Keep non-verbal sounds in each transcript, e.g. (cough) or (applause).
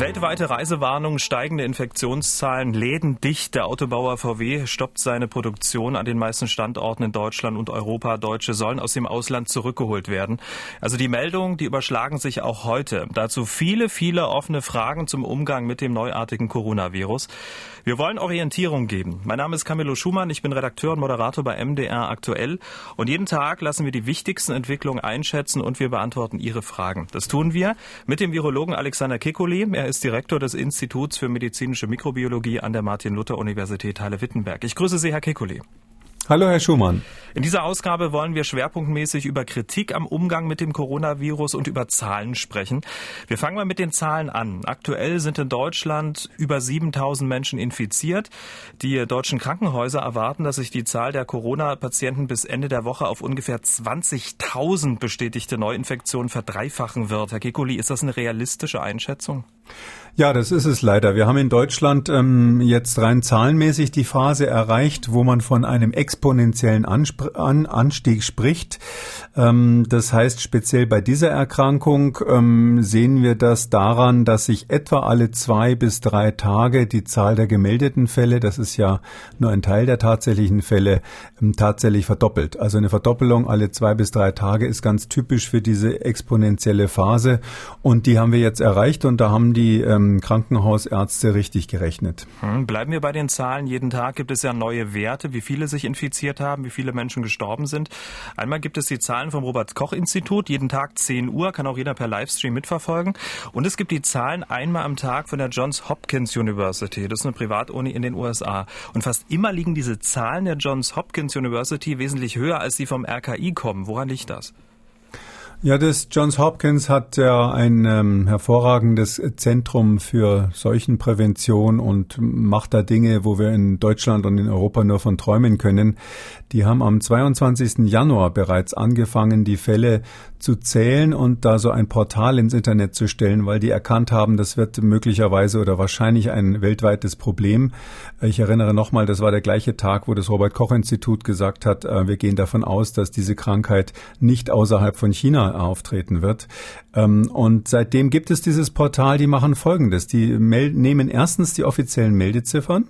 Weltweite Reisewarnung, steigende Infektionszahlen, Läden dicht. Der Autobauer VW stoppt seine Produktion an den meisten Standorten in Deutschland und Europa. Deutsche sollen aus dem Ausland zurückgeholt werden. Also die Meldungen, die überschlagen sich auch heute. Dazu viele, viele offene Fragen zum Umgang mit dem neuartigen Coronavirus. Wir wollen Orientierung geben. Mein Name ist Camillo Schumann. Ich bin Redakteur und Moderator bei MDR aktuell. Und jeden Tag lassen wir die wichtigsten Entwicklungen einschätzen und wir beantworten Ihre Fragen. Das tun wir mit dem Virologen Alexander Kekuli. Er ist Direktor des Instituts für medizinische Mikrobiologie an der Martin-Luther-Universität Halle-Wittenberg. Ich grüße Sie, Herr Kekulé. Hallo, Herr Schumann. In dieser Ausgabe wollen wir schwerpunktmäßig über Kritik am Umgang mit dem Coronavirus und über Zahlen sprechen. Wir fangen mal mit den Zahlen an. Aktuell sind in Deutschland über 7000 Menschen infiziert. Die deutschen Krankenhäuser erwarten, dass sich die Zahl der Corona-Patienten bis Ende der Woche auf ungefähr 20.000 bestätigte Neuinfektionen verdreifachen wird. Herr Kekuli, ist das eine realistische Einschätzung? Ja, das ist es leider. Wir haben in Deutschland ähm, jetzt rein zahlenmäßig die Phase erreicht, wo man von einem exponentiellen Anspr An Anstieg spricht. Ähm, das heißt, speziell bei dieser Erkrankung ähm, sehen wir das daran, dass sich etwa alle zwei bis drei Tage die Zahl der gemeldeten Fälle, das ist ja nur ein Teil der tatsächlichen Fälle, ähm, tatsächlich verdoppelt. Also eine Verdoppelung alle zwei bis drei Tage ist ganz typisch für diese exponentielle Phase und die haben wir jetzt erreicht und da haben die ähm, ähm, Krankenhausärzte richtig gerechnet. Hm, bleiben wir bei den Zahlen. Jeden Tag gibt es ja neue Werte, wie viele sich infiziert haben, wie viele Menschen gestorben sind. Einmal gibt es die Zahlen vom Robert-Koch-Institut. Jeden Tag 10 Uhr kann auch jeder per Livestream mitverfolgen. Und es gibt die Zahlen einmal am Tag von der Johns Hopkins University. Das ist eine Privatuni in den USA. Und fast immer liegen diese Zahlen der Johns Hopkins University wesentlich höher als die vom RKI kommen. Woran liegt das? Ja, das Johns Hopkins hat ja ein ähm, hervorragendes Zentrum für Seuchenprävention und macht da Dinge, wo wir in Deutschland und in Europa nur von träumen können. Die haben am 22. Januar bereits angefangen, die Fälle zu zählen und da so ein Portal ins Internet zu stellen, weil die erkannt haben, das wird möglicherweise oder wahrscheinlich ein weltweites Problem. Ich erinnere nochmal, das war der gleiche Tag, wo das Robert Koch Institut gesagt hat, äh, wir gehen davon aus, dass diese Krankheit nicht außerhalb von China auftreten wird. Ähm, und seitdem gibt es dieses Portal, die machen Folgendes. Die nehmen erstens die offiziellen Meldeziffern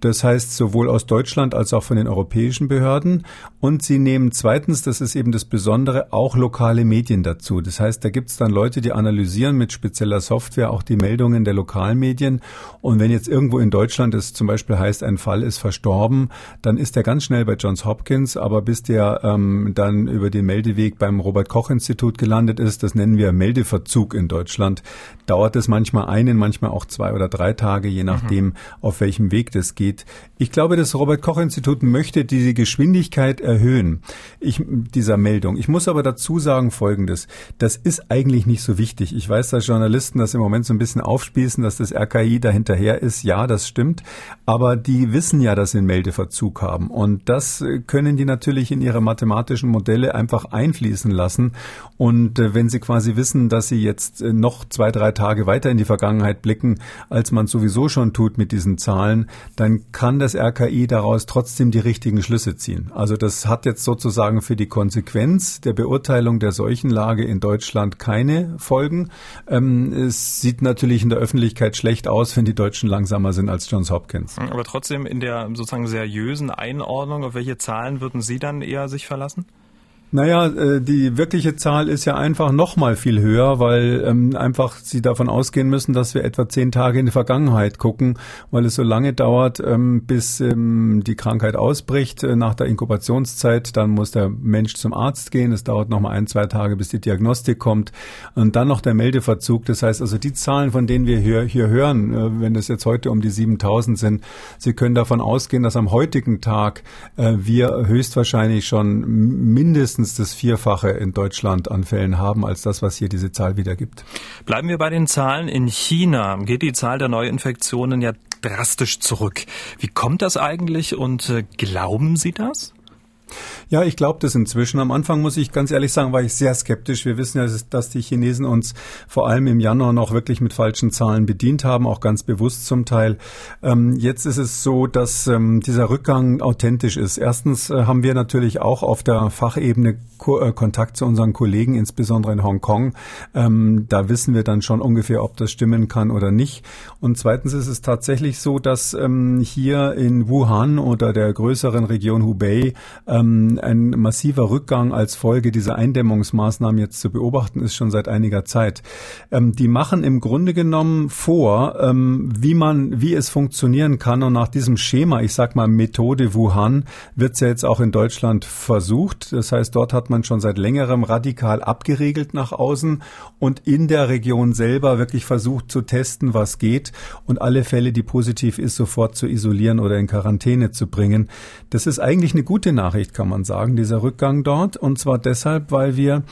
das heißt sowohl aus Deutschland als auch von den europäischen Behörden. Und sie nehmen zweitens, das ist eben das Besondere, auch lokale Medien dazu. Das heißt, da gibt es dann Leute, die analysieren mit spezieller Software auch die Meldungen der Lokalmedien. Und wenn jetzt irgendwo in Deutschland es zum Beispiel heißt, ein Fall ist verstorben, dann ist der ganz schnell bei Johns Hopkins. Aber bis der ähm, dann über den Meldeweg beim Robert Koch Institut gelandet ist, das nennen wir Meldeverzug in Deutschland, dauert es manchmal einen, manchmal auch zwei oder drei Tage, je nachdem, mhm. auf welchem Weg das geht geht. Ich glaube, das Robert Koch Institut möchte diese Geschwindigkeit erhöhen ich, dieser Meldung. Ich muss aber dazu sagen Folgendes. Das ist eigentlich nicht so wichtig. Ich weiß, dass Journalisten das im Moment so ein bisschen aufspießen, dass das RKI dahinterher ist. Ja, das stimmt. Aber die wissen ja, dass sie einen Meldeverzug haben. Und das können die natürlich in ihre mathematischen Modelle einfach einfließen lassen. Und äh, wenn sie quasi wissen, dass sie jetzt äh, noch zwei, drei Tage weiter in die Vergangenheit blicken, als man sowieso schon tut mit diesen Zahlen, dann kann das RKI daraus trotzdem die richtigen Schlüsse ziehen. Also das hat jetzt sozusagen für die Konsequenz der Beurteilung der Seuchenlage in Deutschland keine Folgen. Ähm, es sieht natürlich in der Öffentlichkeit schlecht aus, wenn die Deutschen langsamer sind als Johns Hopkins. Aber trotzdem in der sozusagen seriösen Einordnung, auf welche Zahlen würden Sie dann eher sich verlassen? Naja, äh, die wirkliche Zahl ist ja einfach noch mal viel höher, weil ähm, einfach Sie davon ausgehen müssen, dass wir etwa zehn Tage in die Vergangenheit gucken, weil es so lange dauert, ähm, bis ähm, die Krankheit ausbricht äh, nach der Inkubationszeit. Dann muss der Mensch zum Arzt gehen. Es dauert noch mal ein, zwei Tage, bis die Diagnostik kommt. Und dann noch der Meldeverzug. Das heißt also, die Zahlen, von denen wir hier, hier hören, äh, wenn es jetzt heute um die 7000 sind, Sie können davon ausgehen, dass am heutigen Tag äh, wir höchstwahrscheinlich schon mindestens mindestens das Vierfache in Deutschland an Fällen haben, als das, was hier diese Zahl wiedergibt. Bleiben wir bei den Zahlen. In China geht die Zahl der Neuinfektionen ja drastisch zurück. Wie kommt das eigentlich und äh, glauben Sie das? Ja, ich glaube das inzwischen. Am Anfang muss ich ganz ehrlich sagen, war ich sehr skeptisch. Wir wissen ja, dass die Chinesen uns vor allem im Januar noch wirklich mit falschen Zahlen bedient haben, auch ganz bewusst zum Teil. Ähm, jetzt ist es so, dass ähm, dieser Rückgang authentisch ist. Erstens äh, haben wir natürlich auch auf der Fachebene Ko äh, Kontakt zu unseren Kollegen, insbesondere in Hongkong. Ähm, da wissen wir dann schon ungefähr, ob das stimmen kann oder nicht. Und zweitens ist es tatsächlich so, dass ähm, hier in Wuhan oder der größeren Region Hubei ähm, ein massiver Rückgang als Folge dieser Eindämmungsmaßnahmen jetzt zu beobachten ist schon seit einiger Zeit. Ähm, die machen im Grunde genommen vor, ähm, wie man, wie es funktionieren kann und nach diesem Schema, ich sag mal Methode Wuhan, wird es ja jetzt auch in Deutschland versucht. Das heißt, dort hat man schon seit längerem radikal abgeregelt nach außen und in der Region selber wirklich versucht zu testen, was geht und alle Fälle, die positiv ist, sofort zu isolieren oder in Quarantäne zu bringen. Das ist eigentlich eine gute Nachricht, kann man sagen, dieser Rückgang dort. Und zwar deshalb, weil wir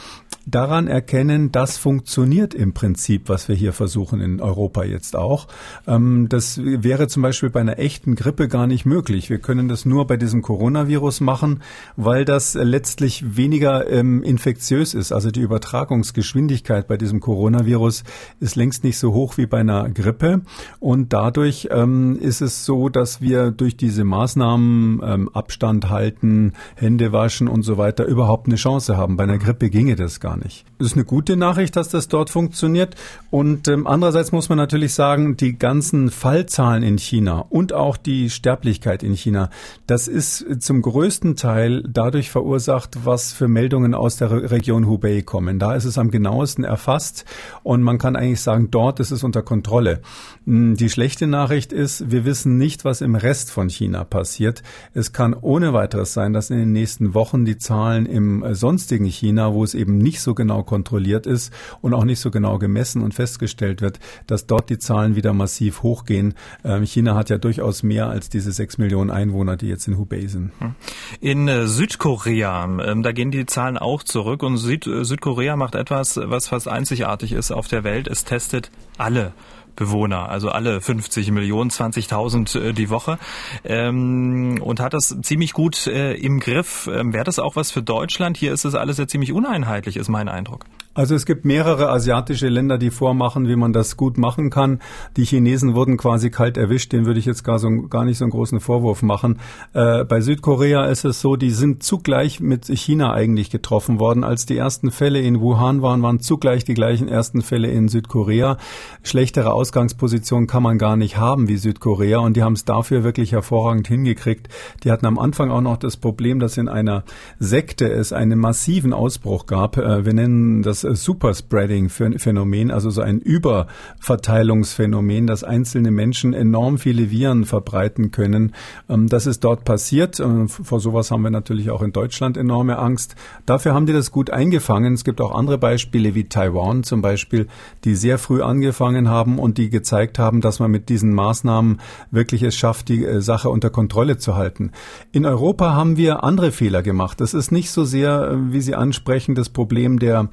daran erkennen, das funktioniert im Prinzip, was wir hier versuchen in Europa jetzt auch. Ähm, das wäre zum Beispiel bei einer echten Grippe gar nicht möglich. Wir können das nur bei diesem Coronavirus machen, weil das letztlich weniger ähm, infektiös ist. Also die Übertragungsgeschwindigkeit bei diesem Coronavirus ist längst nicht so hoch wie bei einer Grippe. Und dadurch ähm, ist es so, dass wir durch diese Maßnahmen Abstand halten, Hände waschen und so weiter überhaupt eine Chance haben. Bei einer Grippe ginge das gar nicht. Es ist eine gute Nachricht, dass das dort funktioniert. Und ähm, andererseits muss man natürlich sagen, die ganzen Fallzahlen in China und auch die Sterblichkeit in China, das ist zum größten Teil dadurch verursacht, was für Meldungen aus der Region Hubei kommen. Da ist es am genauesten erfasst und man kann eigentlich sagen, dort ist es unter Kontrolle. Hm, die schlechte Nachricht ist, wir wissen nicht, was im Rest von China passiert. Es kann ohne weiteres sein, dass in den nächsten Wochen die Zahlen im äh, sonstigen China, wo es eben nicht so genau kontrolliert ist und auch nicht so genau gemessen und festgestellt wird, dass dort die Zahlen wieder massiv hochgehen. Ähm, China hat ja durchaus mehr als diese sechs Millionen Einwohner, die jetzt in Hubei sind. Hm. In äh, Südkorea, ähm, da gehen die Zahlen auch zurück und Süd äh, Südkorea macht etwas, was fast einzigartig ist auf der Welt. Es testet alle Bewohner, also alle 50 Millionen, 20.000 äh, die Woche ähm, und hat das ziemlich gut äh, im Griff. Ähm, Wäre das auch was für Deutschland? Hier ist es alles ja ziemlich uneinheitlich, ist mein Eindruck. Also es gibt mehrere asiatische Länder, die vormachen, wie man das gut machen kann. Die Chinesen wurden quasi kalt erwischt, den würde ich jetzt gar, so, gar nicht so einen großen Vorwurf machen. Äh, bei Südkorea ist es so, die sind zugleich mit China eigentlich getroffen worden. Als die ersten Fälle in Wuhan waren, waren zugleich die gleichen ersten Fälle in Südkorea. Schlechtere Ausgangsposition kann man gar nicht haben wie Südkorea und die haben es dafür wirklich hervorragend hingekriegt. Die hatten am Anfang auch noch das Problem, dass in einer Sekte es einen massiven Ausbruch gab. Äh, wir nennen das Superspreading-Phänomen, also so ein Überverteilungsphänomen, dass einzelne Menschen enorm viele Viren verbreiten können. Ähm, das ist dort passiert. Äh, vor sowas haben wir natürlich auch in Deutschland enorme Angst. Dafür haben die das gut eingefangen. Es gibt auch andere Beispiele wie Taiwan zum Beispiel, die sehr früh angefangen haben und die gezeigt haben, dass man mit diesen Maßnahmen wirklich es schafft, die äh, Sache unter Kontrolle zu halten. In Europa haben wir andere Fehler gemacht. Das ist nicht so sehr, äh, wie Sie ansprechen, das Problem der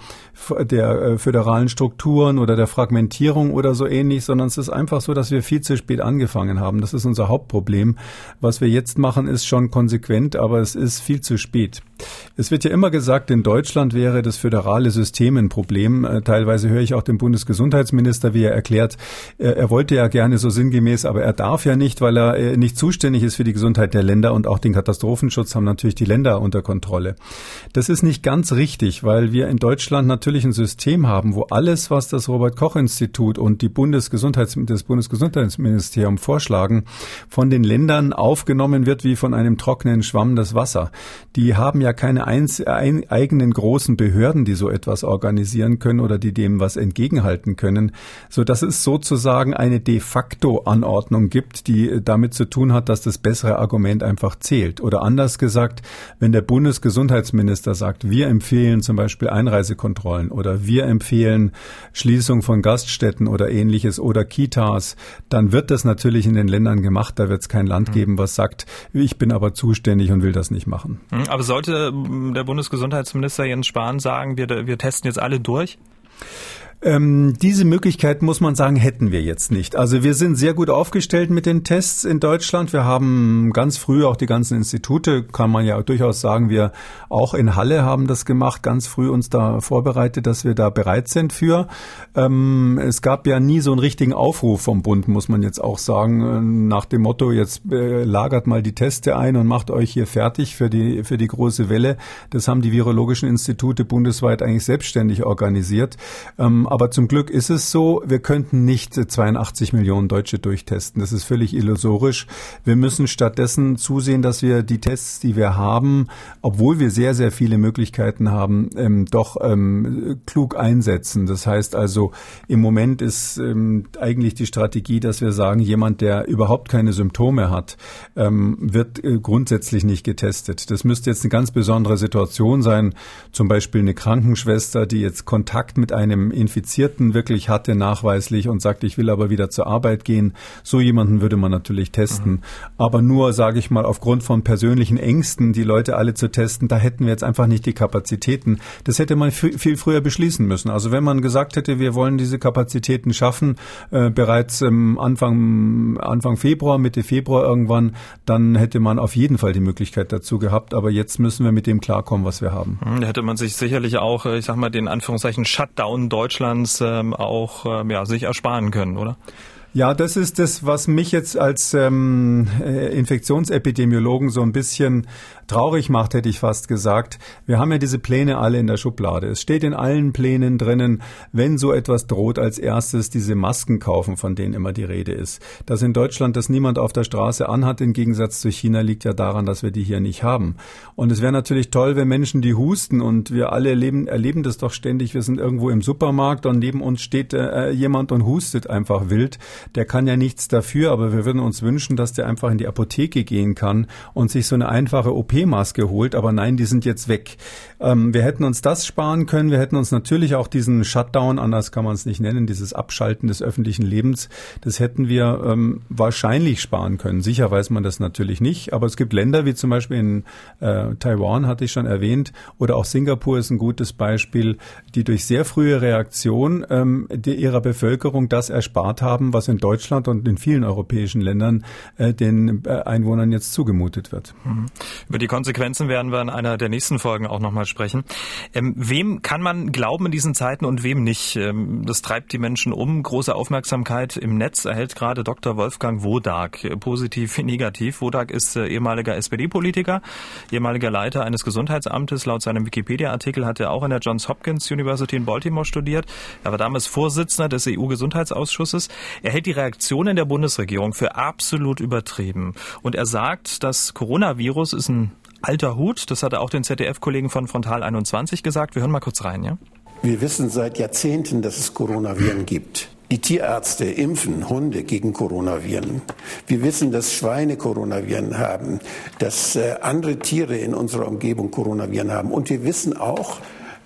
der äh, föderalen Strukturen oder der Fragmentierung oder so ähnlich, sondern es ist einfach so, dass wir viel zu spät angefangen haben. Das ist unser Hauptproblem. Was wir jetzt machen, ist schon konsequent, aber es ist viel zu spät. Es wird ja immer gesagt, in Deutschland wäre das föderale System ein Problem. Äh, teilweise höre ich auch den Bundesgesundheitsminister, wie er erklärt, äh, er wollte ja gerne so sinngemäß, aber er darf ja nicht, weil er nicht zuständig ist für die Gesundheit der Länder und auch den Katastrophenschutz haben natürlich die Länder unter Kontrolle. Das ist nicht ganz richtig, weil wir in Deutschland natürlich ein System haben, wo alles, was das Robert Koch Institut und die Bundesgesundheits das Bundesgesundheitsministerium vorschlagen, von den Ländern aufgenommen wird wie von einem trockenen Schwamm das Wasser. Die haben ja keine eins, ein, eigenen großen Behörden, die so etwas organisieren können oder die dem was entgegenhalten können, so dass es sozusagen eine de facto Anordnung gibt, die damit zu tun hat, dass das bessere Argument einfach zählt. Oder anders gesagt, wenn der Bundesgesundheitsminister sagt, wir empfehlen zum Beispiel Einreisekontrollen oder wir empfehlen Schließung von Gaststätten oder ähnliches oder Kitas, dann wird das natürlich in den Ländern gemacht. Da wird es kein Land hm. geben, was sagt, ich bin aber zuständig und will das nicht machen. Hm, aber sollte der Bundesgesundheitsminister Jens Spahn sagen, wir, wir testen jetzt alle durch? Ähm, diese Möglichkeit, muss man sagen, hätten wir jetzt nicht. Also wir sind sehr gut aufgestellt mit den Tests in Deutschland. Wir haben ganz früh auch die ganzen Institute, kann man ja durchaus sagen, wir auch in Halle haben das gemacht, ganz früh uns da vorbereitet, dass wir da bereit sind für. Ähm, es gab ja nie so einen richtigen Aufruf vom Bund, muss man jetzt auch sagen, äh, nach dem Motto, jetzt äh, lagert mal die Teste ein und macht euch hier fertig für die, für die große Welle. Das haben die virologischen Institute bundesweit eigentlich selbstständig organisiert. Ähm, aber zum Glück ist es so, wir könnten nicht 82 Millionen Deutsche durchtesten. Das ist völlig illusorisch. Wir müssen stattdessen zusehen, dass wir die Tests, die wir haben, obwohl wir sehr, sehr viele Möglichkeiten haben, ähm, doch ähm, klug einsetzen. Das heißt also, im Moment ist ähm, eigentlich die Strategie, dass wir sagen, jemand, der überhaupt keine Symptome hat, ähm, wird äh, grundsätzlich nicht getestet. Das müsste jetzt eine ganz besondere Situation sein. Zum Beispiel eine Krankenschwester, die jetzt Kontakt mit einem Infizierten wirklich hatte, nachweislich und sagt, ich will aber wieder zur Arbeit gehen. So jemanden würde man natürlich testen. Mhm. Aber nur, sage ich mal, aufgrund von persönlichen Ängsten, die Leute alle zu testen, da hätten wir jetzt einfach nicht die Kapazitäten. Das hätte man viel früher beschließen müssen. Also wenn man gesagt hätte, wir wollen diese Kapazitäten schaffen, äh, bereits ähm, Anfang, Anfang Februar, Mitte Februar irgendwann, dann hätte man auf jeden Fall die Möglichkeit dazu gehabt. Aber jetzt müssen wir mit dem klarkommen, was wir haben. Mhm, da hätte man sich sicherlich auch, äh, ich sag mal, den Anführungszeichen Shutdown Deutschlands ähm, auch ähm, ja, sich ersparen können, oder? Ja, das ist das, was mich jetzt als ähm, äh, Infektionsepidemiologen so ein bisschen traurig macht, hätte ich fast gesagt. Wir haben ja diese Pläne alle in der Schublade. Es steht in allen Plänen drinnen, wenn so etwas droht, als erstes diese Masken kaufen, von denen immer die Rede ist. Dass in Deutschland das niemand auf der Straße anhat, im Gegensatz zu China, liegt ja daran, dass wir die hier nicht haben. Und es wäre natürlich toll, wenn Menschen, die husten und wir alle erleben, erleben das doch ständig, wir sind irgendwo im Supermarkt und neben uns steht äh, jemand und hustet einfach wild. Der kann ja nichts dafür, aber wir würden uns wünschen, dass der einfach in die Apotheke gehen kann und sich so eine einfache OP OP-Maske holt, aber nein, die sind jetzt weg. Ähm, wir hätten uns das sparen können. Wir hätten uns natürlich auch diesen Shutdown, anders kann man es nicht nennen, dieses Abschalten des öffentlichen Lebens, das hätten wir ähm, wahrscheinlich sparen können. Sicher weiß man das natürlich nicht, aber es gibt Länder wie zum Beispiel in äh, Taiwan, hatte ich schon erwähnt, oder auch Singapur ist ein gutes Beispiel, die durch sehr frühe Reaktion ähm, die, ihrer Bevölkerung das erspart haben, was in Deutschland und in vielen europäischen Ländern äh, den äh, Einwohnern jetzt zugemutet wird. Mhm. Über die Konsequenzen werden wir in einer der nächsten Folgen auch nochmal sprechen. Ähm, wem kann man glauben in diesen Zeiten und wem nicht? Ähm, das treibt die Menschen um. Große Aufmerksamkeit im Netz erhält gerade Dr. Wolfgang Wodak. Positiv negativ. Wodak ist äh, ehemaliger SPD-Politiker, ehemaliger Leiter eines Gesundheitsamtes. Laut seinem Wikipedia-Artikel hat er auch an der Johns Hopkins University in Baltimore studiert. Er war damals Vorsitzender des EU-Gesundheitsausschusses. Er hält die Reaktionen der Bundesregierung für absolut übertrieben. Und er sagt, das Coronavirus ist ein alter Hut. Das hat er auch den ZDF-Kollegen von Frontal 21 gesagt. Wir hören mal kurz rein, ja? Wir wissen seit Jahrzehnten, dass es Coronaviren gibt. Die Tierärzte impfen Hunde gegen Coronaviren. Wir wissen, dass Schweine Coronaviren haben, dass äh, andere Tiere in unserer Umgebung Coronaviren haben. Und wir wissen auch,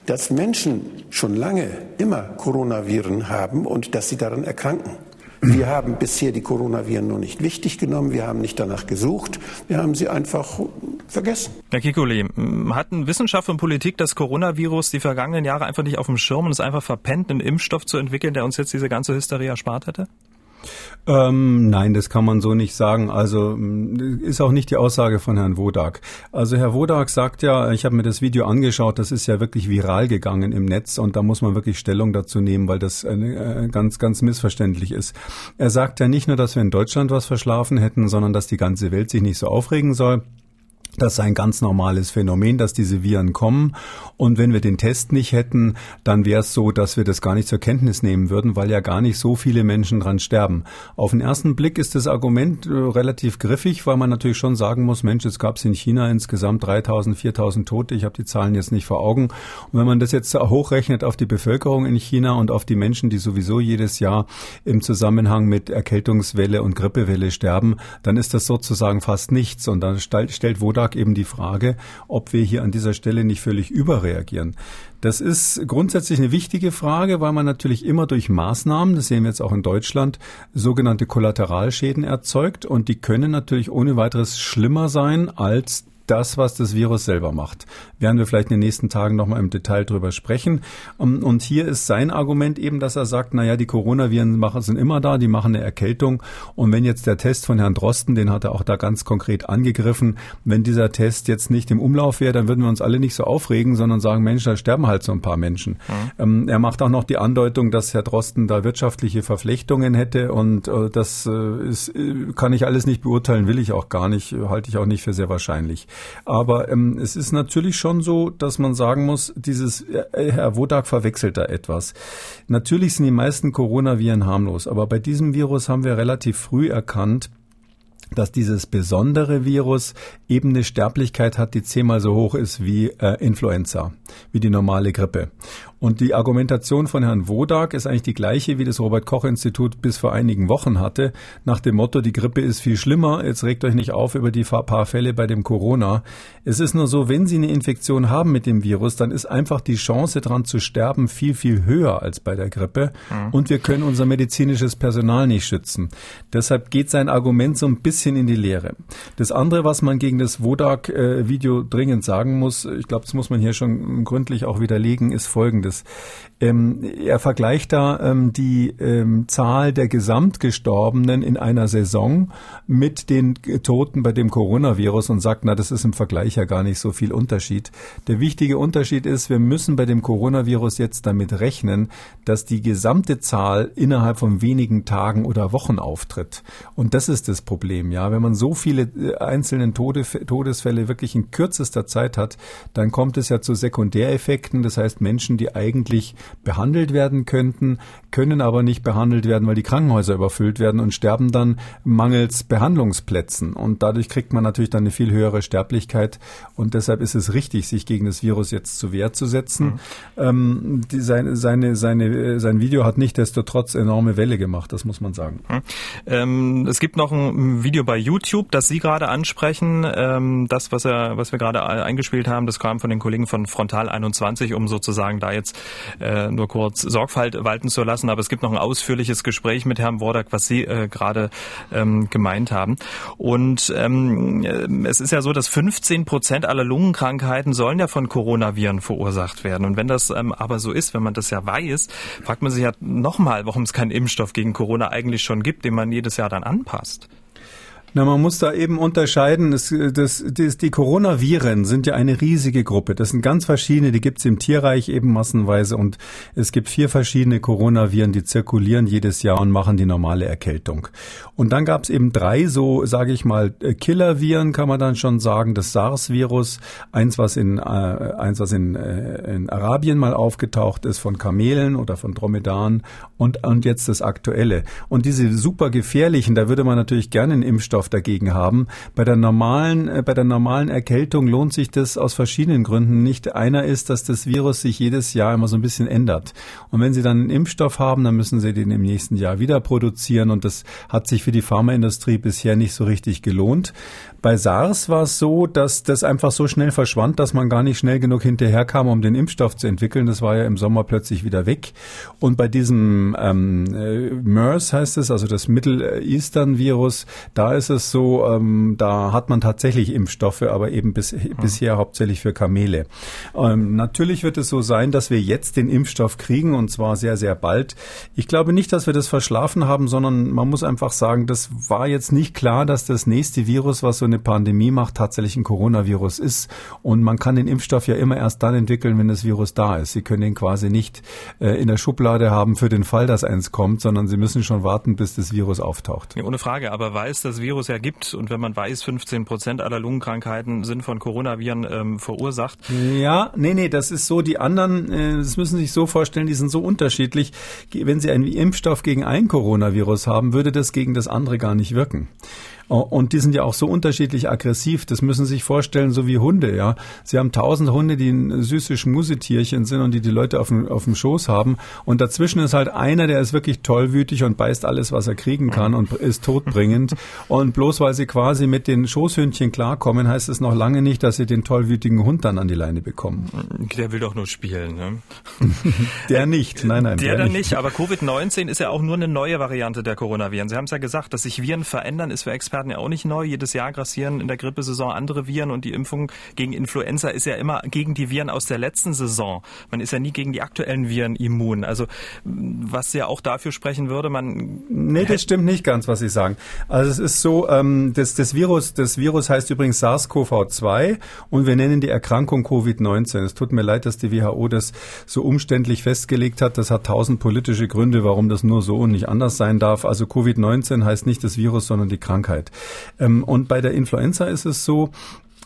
dass Menschen schon lange immer Coronaviren haben und dass sie daran erkranken. Wir haben bisher die Coronaviren nur nicht wichtig genommen, wir haben nicht danach gesucht, wir haben sie einfach vergessen. Herr Kikuli, hatten Wissenschaft und Politik das Coronavirus die vergangenen Jahre einfach nicht auf dem Schirm und es einfach verpennt, einen Impfstoff zu entwickeln, der uns jetzt diese ganze Hysterie erspart hätte? Ähm, nein, das kann man so nicht sagen. Also ist auch nicht die Aussage von Herrn Wodak. Also Herr Wodak sagt ja, ich habe mir das Video angeschaut, das ist ja wirklich viral gegangen im Netz und da muss man wirklich Stellung dazu nehmen, weil das äh, ganz, ganz missverständlich ist. Er sagt ja nicht nur, dass wir in Deutschland was verschlafen hätten, sondern dass die ganze Welt sich nicht so aufregen soll. Das ist ein ganz normales Phänomen, dass diese Viren kommen. Und wenn wir den Test nicht hätten, dann wäre es so, dass wir das gar nicht zur Kenntnis nehmen würden, weil ja gar nicht so viele Menschen dran sterben. Auf den ersten Blick ist das Argument äh, relativ griffig, weil man natürlich schon sagen muss, Mensch, es gab in China insgesamt 3000, 4000 Tote. Ich habe die Zahlen jetzt nicht vor Augen. Und wenn man das jetzt hochrechnet auf die Bevölkerung in China und auf die Menschen, die sowieso jedes Jahr im Zusammenhang mit Erkältungswelle und Grippewelle sterben, dann ist das sozusagen fast nichts. Und dann stellt Wodak Beitrag eben die Frage, ob wir hier an dieser Stelle nicht völlig überreagieren. Das ist grundsätzlich eine wichtige Frage, weil man natürlich immer durch Maßnahmen, das sehen wir jetzt auch in Deutschland, sogenannte Kollateralschäden erzeugt und die können natürlich ohne weiteres schlimmer sein als das, was das Virus selber macht. Werden wir vielleicht in den nächsten Tagen nochmal im Detail drüber sprechen. Ähm, und hier ist sein Argument eben, dass er sagt, naja, die Coronaviren sind immer da, die machen eine Erkältung. Und wenn jetzt der Test von Herrn Drosten, den hat er auch da ganz konkret angegriffen, wenn dieser Test jetzt nicht im Umlauf wäre, dann würden wir uns alle nicht so aufregen, sondern sagen, Mensch, da sterben halt so ein paar Menschen. Mhm. er macht auch noch die Andeutung, dass Herr Drosten da wirtschaftliche Verflechtungen hätte und äh, das äh, ist, äh, kann ich alles nicht beurteilen, will ich auch gar nicht, halte ich auch nicht für sehr wahrscheinlich. Aber ähm, es ist natürlich schon so, dass man sagen muss, dieses äh, Herr Wodak verwechselt da etwas. Natürlich sind die meisten Coronaviren harmlos, aber bei diesem Virus haben wir relativ früh erkannt, dass dieses besondere Virus eben eine Sterblichkeit hat, die zehnmal so hoch ist wie äh, Influenza, wie die normale Grippe. Und die Argumentation von Herrn Wodak ist eigentlich die gleiche, wie das Robert Koch Institut bis vor einigen Wochen hatte, nach dem Motto, die Grippe ist viel schlimmer, jetzt regt euch nicht auf über die paar Fälle bei dem Corona. Es ist nur so, wenn Sie eine Infektion haben mit dem Virus, dann ist einfach die Chance dran zu sterben viel, viel höher als bei der Grippe. Mhm. Und wir können unser medizinisches Personal nicht schützen. Deshalb geht sein Argument so ein bisschen in die Leere. Das andere, was man gegen das Wodak-Video dringend sagen muss, ich glaube, das muss man hier schon gründlich auch widerlegen, ist folgendes ist. Ähm, er vergleicht da ähm, die ähm, Zahl der Gesamtgestorbenen in einer Saison mit den Toten bei dem Coronavirus und sagt, na, das ist im Vergleich ja gar nicht so viel Unterschied. Der wichtige Unterschied ist, wir müssen bei dem Coronavirus jetzt damit rechnen, dass die gesamte Zahl innerhalb von wenigen Tagen oder Wochen auftritt. Und das ist das Problem, ja. Wenn man so viele äh, einzelne Tode, Todesfälle wirklich in kürzester Zeit hat, dann kommt es ja zu Sekundäreffekten. Das heißt, Menschen, die eigentlich behandelt werden könnten, können aber nicht behandelt werden, weil die Krankenhäuser überfüllt werden und sterben dann mangels Behandlungsplätzen. Und dadurch kriegt man natürlich dann eine viel höhere Sterblichkeit. Und deshalb ist es richtig, sich gegen das Virus jetzt zu Wehr zu setzen. Mhm. Ähm, die, seine, seine, seine, sein Video hat nicht desto trotz enorme Welle gemacht, das muss man sagen. Mhm. Ähm, es gibt noch ein Video bei YouTube, das Sie gerade ansprechen. Ähm, das, was, er, was wir gerade eingespielt haben, das kam von den Kollegen von Frontal 21, um sozusagen da jetzt äh, nur kurz Sorgfalt walten zu lassen. Aber es gibt noch ein ausführliches Gespräch mit Herrn Wordak, was Sie äh, gerade ähm, gemeint haben. Und ähm, äh, es ist ja so, dass 15 Prozent aller Lungenkrankheiten sollen ja von Coronaviren verursacht werden. Und wenn das ähm, aber so ist, wenn man das ja weiß, fragt man sich ja nochmal, warum es keinen Impfstoff gegen Corona eigentlich schon gibt, den man jedes Jahr dann anpasst. Na, man muss da eben unterscheiden. Das, das, das, die Coronaviren sind ja eine riesige Gruppe. Das sind ganz verschiedene, die gibt's im Tierreich eben massenweise und es gibt vier verschiedene Coronaviren, die zirkulieren jedes Jahr und machen die normale Erkältung. Und dann gab's eben drei so, sage ich mal, Killerviren, kann man dann schon sagen. Das SARS-Virus, eins was in äh, eins was in, äh, in Arabien mal aufgetaucht ist von Kamelen oder von Dromedaren und und jetzt das aktuelle. Und diese super gefährlichen, da würde man natürlich gerne einen Impfstoff Impfstoff dagegen haben. Bei der normalen, äh, bei der normalen Erkältung lohnt sich das aus verschiedenen Gründen nicht. Einer ist, dass das Virus sich jedes Jahr immer so ein bisschen ändert. Und wenn Sie dann einen Impfstoff haben, dann müssen Sie den im nächsten Jahr wieder produzieren. Und das hat sich für die Pharmaindustrie bisher nicht so richtig gelohnt. Bei SARS war es so, dass das einfach so schnell verschwand, dass man gar nicht schnell genug hinterherkam, um den Impfstoff zu entwickeln. Das war ja im Sommer plötzlich wieder weg. Und bei diesem ähm, äh, MERS heißt es, also das Middle Eastern Virus, da ist es so, ähm, da hat man tatsächlich Impfstoffe, aber eben bis, hm. bisher hauptsächlich für Kamele. Ähm, natürlich wird es so sein, dass wir jetzt den Impfstoff kriegen und zwar sehr, sehr bald. Ich glaube nicht, dass wir das verschlafen haben, sondern man muss einfach sagen, das war jetzt nicht klar, dass das nächste Virus, was so eine Pandemie macht, tatsächlich ein Coronavirus ist. Und man kann den Impfstoff ja immer erst dann entwickeln, wenn das Virus da ist. Sie können ihn quasi nicht äh, in der Schublade haben für den Fall, dass eins kommt, sondern Sie müssen schon warten, bis das Virus auftaucht. Ja, ohne Frage, aber weil es das Virus ja gibt und wenn man weiß, 15 Prozent aller Lungenkrankheiten sind von Coronaviren ähm, verursacht. Ja, nee, nee, das ist so, die anderen, äh, das müssen Sie sich so vorstellen, die sind so unterschiedlich. Wenn Sie einen Impfstoff gegen ein Coronavirus haben, würde das gegen das andere gar nicht wirken. Und die sind ja auch so unterschiedlich aggressiv. Das müssen Sie sich vorstellen, so wie Hunde, ja. Sie haben tausend Hunde, die ein süße Schmusetierchen sind und die die Leute auf dem, auf dem Schoß haben. Und dazwischen ist halt einer, der ist wirklich tollwütig und beißt alles, was er kriegen kann und ist todbringend. (laughs) und bloß weil sie quasi mit den Schoßhündchen klarkommen, heißt es noch lange nicht, dass sie den tollwütigen Hund dann an die Leine bekommen. Der will doch nur spielen, ne? (laughs) der nicht, nein, nein. Der, der dann nicht, aber Covid-19 ist ja auch nur eine neue Variante der Coronaviren. Sie haben es ja gesagt, dass sich Viren verändern, ist für Experten ja auch nicht neu. Jedes Jahr grassieren in der Grippesaison andere Viren und die Impfung gegen Influenza ist ja immer gegen die Viren aus der letzten Saison. Man ist ja nie gegen die aktuellen Viren immun. Also was ja auch dafür sprechen würde, man. Nee, das stimmt nicht ganz, was Sie sagen. Also es ist so, ähm, das, das Virus, das Virus heißt übrigens SARS-CoV-2 und wir nennen die Erkrankung Covid-19. Es tut mir leid, dass die WHO das so umständlich festgelegt hat. Das hat tausend politische Gründe, warum das nur so und nicht anders sein darf. Also Covid-19 heißt nicht das Virus, sondern die Krankheit. Ähm, und bei der Influenza ist es so,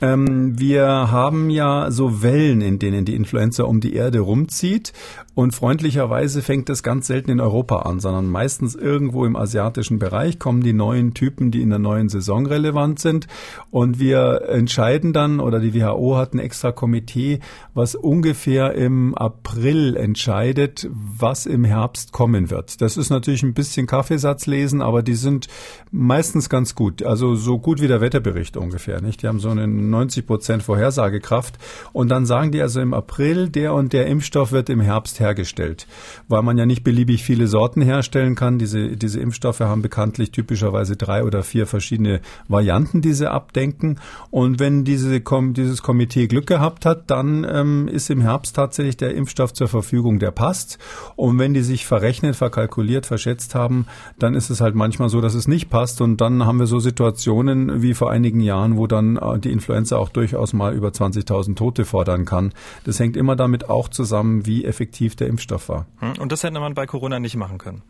ähm, wir haben ja so Wellen, in denen die Influenza um die Erde rumzieht. Und freundlicherweise fängt das ganz selten in Europa an, sondern meistens irgendwo im asiatischen Bereich kommen die neuen Typen, die in der neuen Saison relevant sind. Und wir entscheiden dann, oder die WHO hat ein extra Komitee, was ungefähr im April entscheidet, was im Herbst kommen wird. Das ist natürlich ein bisschen Kaffeesatz lesen, aber die sind meistens ganz gut. Also so gut wie der Wetterbericht ungefähr, nicht? Die haben so einen 90 Prozent Vorhersagekraft. Und dann sagen die also im April, der und der Impfstoff wird im Herbst hergestellt. Weil man ja nicht beliebig viele Sorten herstellen kann. Diese, diese Impfstoffe haben bekanntlich typischerweise drei oder vier verschiedene Varianten, die sie abdenken. Und wenn diese, dieses Komitee Glück gehabt hat, dann ähm, ist im Herbst tatsächlich der Impfstoff zur Verfügung, der passt. Und wenn die sich verrechnet, verkalkuliert, verschätzt haben, dann ist es halt manchmal so, dass es nicht passt. Und dann haben wir so Situationen wie vor einigen Jahren, wo dann äh, die Influenza Influenza auch durchaus mal über 20.000 Tote fordern kann. Das hängt immer damit auch zusammen, wie effektiv der Impfstoff war. Hm, und das hätte man bei Corona nicht machen können.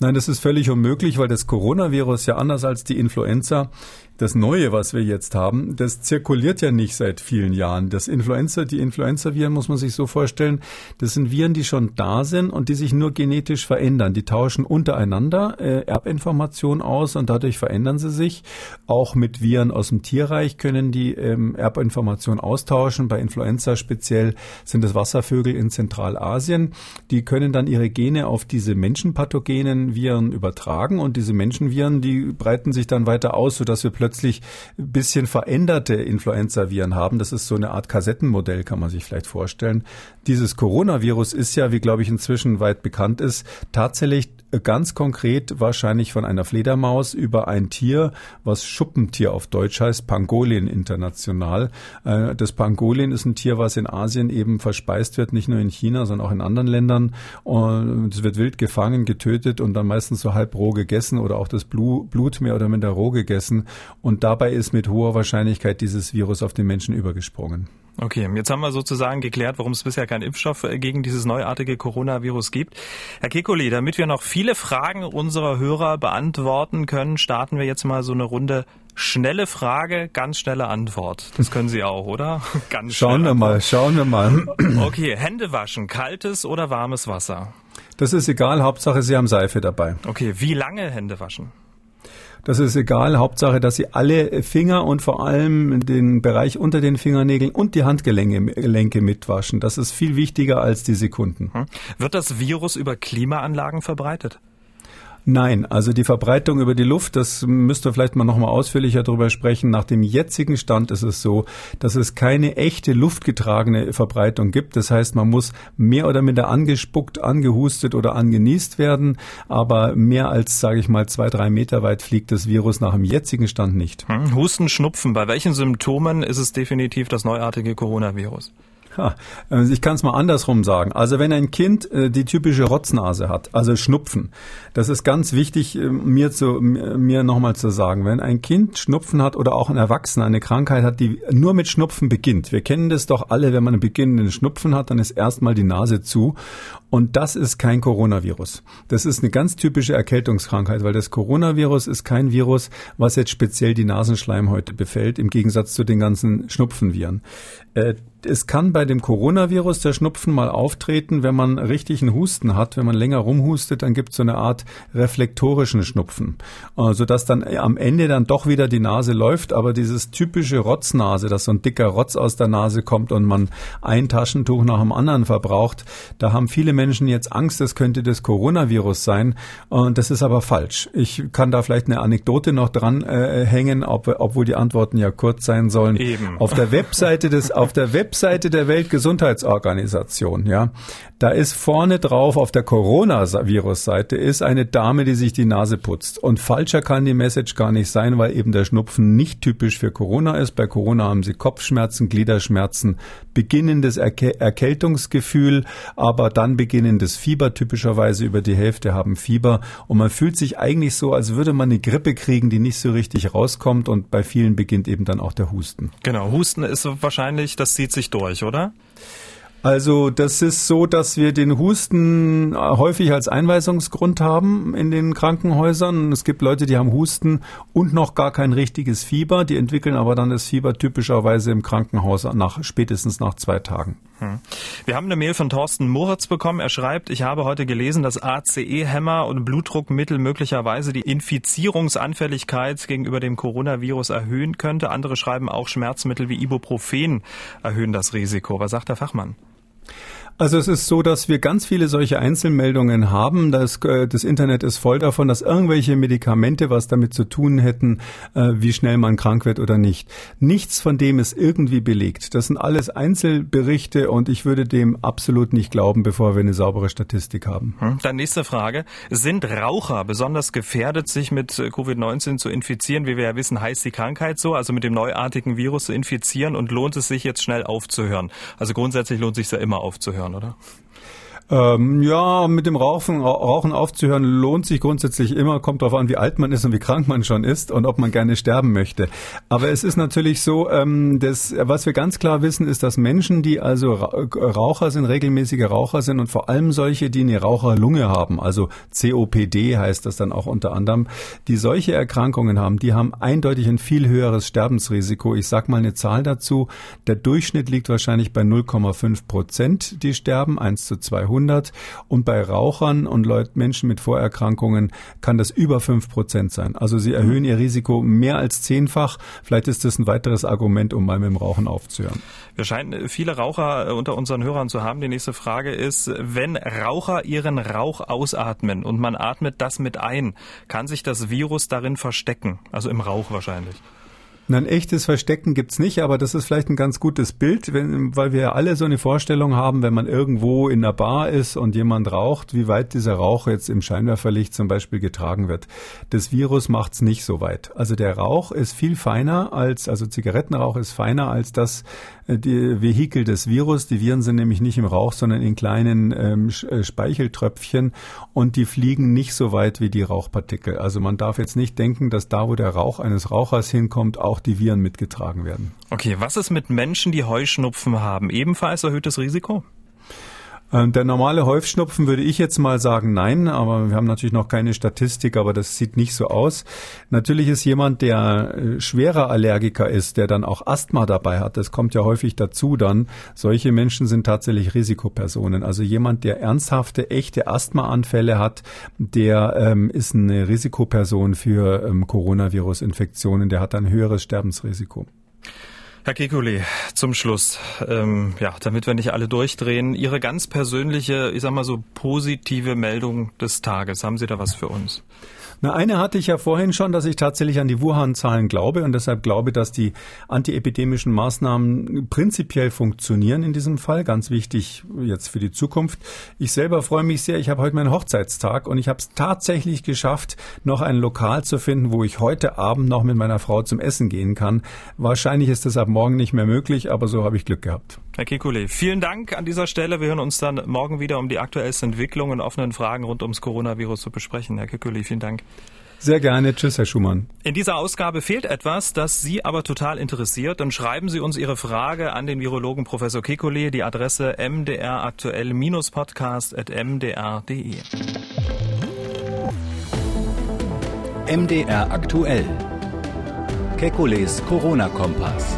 Nein, das ist völlig unmöglich, weil das Coronavirus ja anders als die Influenza das Neue, was wir jetzt haben, das zirkuliert ja nicht seit vielen Jahren. Das Influenza, die Influenza-Viren muss man sich so vorstellen, das sind Viren, die schon da sind und die sich nur genetisch verändern. Die tauschen untereinander äh, Erbinformation aus und dadurch verändern sie sich. Auch mit Viren aus dem Tierreich können die ähm, Erbinformation austauschen. Bei Influenza speziell sind es Wasservögel in Zentralasien. Die können dann ihre Gene auf diese menschenpathogenen Viren übertragen und diese Menschenviren, die breiten sich dann weiter aus, sodass wir plötzlich plötzlich ein bisschen veränderte Influenza-Viren haben. Das ist so eine Art Kassettenmodell, kann man sich vielleicht vorstellen. Dieses Coronavirus ist ja, wie glaube ich inzwischen weit bekannt ist, tatsächlich ganz konkret wahrscheinlich von einer Fledermaus über ein Tier, was Schuppentier auf Deutsch heißt, Pangolin international. Äh, das Pangolin ist ein Tier, was in Asien eben verspeist wird, nicht nur in China, sondern auch in anderen Ländern. Und es wird wild gefangen, getötet und dann meistens so halb roh gegessen oder auch das Blut mehr oder minder roh gegessen. Und dabei ist mit hoher Wahrscheinlichkeit dieses Virus auf den Menschen übergesprungen. Okay, jetzt haben wir sozusagen geklärt, warum es bisher keinen Impfstoff äh, gegen dieses neuartige Coronavirus gibt. Herr Kekuli, damit wir noch viele Fragen unserer Hörer beantworten können, starten wir jetzt mal so eine Runde Schnelle Frage, ganz schnelle Antwort. Das können Sie auch, oder? (laughs) Ganz schauen wir mal, schauen wir mal. Okay, Hände waschen, kaltes oder warmes Wasser? Das ist egal, Hauptsache Sie haben Seife dabei. Okay, wie lange Hände waschen? Das ist egal. Hauptsache, dass Sie alle Finger und vor allem den Bereich unter den Fingernägeln und die Handgelenke mitwaschen. Das ist viel wichtiger als die Sekunden. Hm. Wird das Virus über Klimaanlagen verbreitet? Nein, also die Verbreitung über die Luft, das müsste vielleicht mal nochmal ausführlicher darüber sprechen. Nach dem jetzigen Stand ist es so, dass es keine echte luftgetragene Verbreitung gibt. Das heißt, man muss mehr oder minder angespuckt, angehustet oder angenießt werden. Aber mehr als, sage ich mal, zwei, drei Meter weit fliegt das Virus nach dem jetzigen Stand nicht. Hm, Husten, Schnupfen. Bei welchen Symptomen ist es definitiv das neuartige Coronavirus? Also ich kann es mal andersrum sagen. Also wenn ein Kind äh, die typische Rotznase hat, also Schnupfen, das ist ganz wichtig, äh, mir zu mir nochmal zu sagen. Wenn ein Kind Schnupfen hat oder auch ein Erwachsener eine Krankheit hat, die nur mit Schnupfen beginnt. Wir kennen das doch alle, wenn man einen beginnenden Schnupfen hat, dann ist erstmal die Nase zu. Und das ist kein Coronavirus. Das ist eine ganz typische Erkältungskrankheit, weil das Coronavirus ist kein Virus, was jetzt speziell die Nasenschleimhäute befällt, im Gegensatz zu den ganzen Schnupfenviren. Äh, es kann bei dem Coronavirus der Schnupfen mal auftreten, wenn man richtigen Husten hat. Wenn man länger rumhustet, dann gibt es so eine Art reflektorischen Schnupfen, äh, sodass dann am Ende dann doch wieder die Nase läuft. Aber dieses typische Rotznase, dass so ein dicker Rotz aus der Nase kommt und man ein Taschentuch nach dem anderen verbraucht, da haben viele Menschen jetzt Angst, das könnte das Coronavirus sein. Und das ist aber falsch. Ich kann da vielleicht eine Anekdote noch dran äh, hängen, ob, obwohl die Antworten ja kurz sein sollen. Eben. Auf der Webseite des, auf der (laughs) Web Webseite der Weltgesundheitsorganisation, ja, da ist vorne drauf auf der Coronavirus-Seite ist eine Dame, die sich die Nase putzt. Und falscher kann die Message gar nicht sein, weil eben der Schnupfen nicht typisch für Corona ist. Bei Corona haben sie Kopfschmerzen, Gliederschmerzen, beginnendes Erke Erkältungsgefühl, aber dann beginnendes Fieber. Typischerweise über die Hälfte haben Fieber. Und man fühlt sich eigentlich so, als würde man eine Grippe kriegen, die nicht so richtig rauskommt. Und bei vielen beginnt eben dann auch der Husten. Genau, Husten ist wahrscheinlich, das zieht sich durch, oder? Also das ist so, dass wir den Husten häufig als Einweisungsgrund haben in den Krankenhäusern. Es gibt Leute, die haben Husten und noch gar kein richtiges Fieber. Die entwickeln aber dann das Fieber typischerweise im Krankenhaus nach spätestens nach zwei Tagen. Hm. Wir haben eine Mail von Thorsten Moritz bekommen. Er schreibt, ich habe heute gelesen, dass ACE-Hämmer und Blutdruckmittel möglicherweise die Infizierungsanfälligkeit gegenüber dem Coronavirus erhöhen könnte. Andere schreiben auch Schmerzmittel wie Ibuprofen erhöhen das Risiko. Was sagt der Fachmann? Also es ist so, dass wir ganz viele solche Einzelmeldungen haben. Das, äh, das Internet ist voll davon, dass irgendwelche Medikamente was damit zu tun hätten, äh, wie schnell man krank wird oder nicht. Nichts von dem ist irgendwie belegt. Das sind alles Einzelberichte und ich würde dem absolut nicht glauben, bevor wir eine saubere Statistik haben. Hm. Dann nächste Frage. Sind Raucher besonders gefährdet, sich mit äh, Covid-19 zu infizieren? Wie wir ja wissen, heißt die Krankheit so, also mit dem neuartigen Virus zu infizieren und lohnt es sich jetzt schnell aufzuhören? Also grundsätzlich lohnt es sich ja immer aufzuhören oder? Ähm, ja, mit dem Rauchen, Rauchen aufzuhören lohnt sich grundsätzlich immer. Kommt darauf an, wie alt man ist und wie krank man schon ist und ob man gerne sterben möchte. Aber es ist natürlich so, ähm, dass, was wir ganz klar wissen, ist, dass Menschen, die also Raucher sind, regelmäßige Raucher sind und vor allem solche, die eine Raucherlunge haben, also COPD heißt das dann auch unter anderem, die solche Erkrankungen haben, die haben eindeutig ein viel höheres Sterbensrisiko. Ich sag mal eine Zahl dazu. Der Durchschnitt liegt wahrscheinlich bei 0,5 Prozent, die sterben, 1 zu 200. 100 und bei Rauchern und Leut, Menschen mit Vorerkrankungen kann das über 5 Prozent sein. Also sie erhöhen ihr Risiko mehr als zehnfach. Vielleicht ist das ein weiteres Argument, um mal mit dem Rauchen aufzuhören. Wir scheinen viele Raucher äh, unter unseren Hörern zu haben. Die nächste Frage ist, wenn Raucher ihren Rauch ausatmen und man atmet das mit ein, kann sich das Virus darin verstecken? Also im Rauch wahrscheinlich. Ein echtes Verstecken gibt's nicht, aber das ist vielleicht ein ganz gutes Bild, wenn, weil wir ja alle so eine Vorstellung haben, wenn man irgendwo in einer Bar ist und jemand raucht, wie weit dieser Rauch jetzt im Scheinwerferlicht zum Beispiel getragen wird. Das Virus macht's nicht so weit. Also der Rauch ist viel feiner als, also Zigarettenrauch ist feiner als das äh, die Vehikel des Virus. Die Viren sind nämlich nicht im Rauch, sondern in kleinen ähm, äh, Speicheltröpfchen und die fliegen nicht so weit wie die Rauchpartikel. Also man darf jetzt nicht denken, dass da, wo der Rauch eines Rauchers hinkommt, auch die Viren mitgetragen werden. Okay, was ist mit Menschen, die Heuschnupfen haben? Ebenfalls erhöhtes Risiko? Ähm, der normale Häufschnupfen würde ich jetzt mal sagen nein, aber wir haben natürlich noch keine Statistik, aber das sieht nicht so aus. Natürlich ist jemand, der äh, schwerer Allergiker ist, der dann auch Asthma dabei hat, das kommt ja häufig dazu dann. Solche Menschen sind tatsächlich Risikopersonen. Also jemand, der ernsthafte, echte Asthmaanfälle hat, der ähm, ist eine Risikoperson für ähm, Coronavirus-Infektionen, der hat ein höheres Sterbensrisiko. Herr Kekulé, zum Schluss, ähm, ja, damit wir nicht alle durchdrehen, Ihre ganz persönliche, ich sag mal so positive Meldung des Tages. Haben Sie da was für uns? Na, eine hatte ich ja vorhin schon, dass ich tatsächlich an die Wuhan-Zahlen glaube und deshalb glaube, dass die antiepidemischen Maßnahmen prinzipiell funktionieren in diesem Fall. Ganz wichtig jetzt für die Zukunft. Ich selber freue mich sehr. Ich habe heute meinen Hochzeitstag und ich habe es tatsächlich geschafft, noch ein Lokal zu finden, wo ich heute Abend noch mit meiner Frau zum Essen gehen kann. Wahrscheinlich ist das ab morgen nicht mehr möglich, aber so habe ich Glück gehabt. Herr Kekulé, vielen Dank an dieser Stelle. Wir hören uns dann morgen wieder, um die aktuellste Entwicklung und offenen Fragen rund ums Coronavirus zu besprechen. Herr Kekulé, vielen Dank. Sehr gerne. Tschüss, Herr Schumann. In dieser Ausgabe fehlt etwas, das Sie aber total interessiert. Dann schreiben Sie uns Ihre Frage an den Virologen Professor Kekulé. Die Adresse mdraktuell-podcast.mdr.de. MDR aktuell. Kekules Corona-Kompass.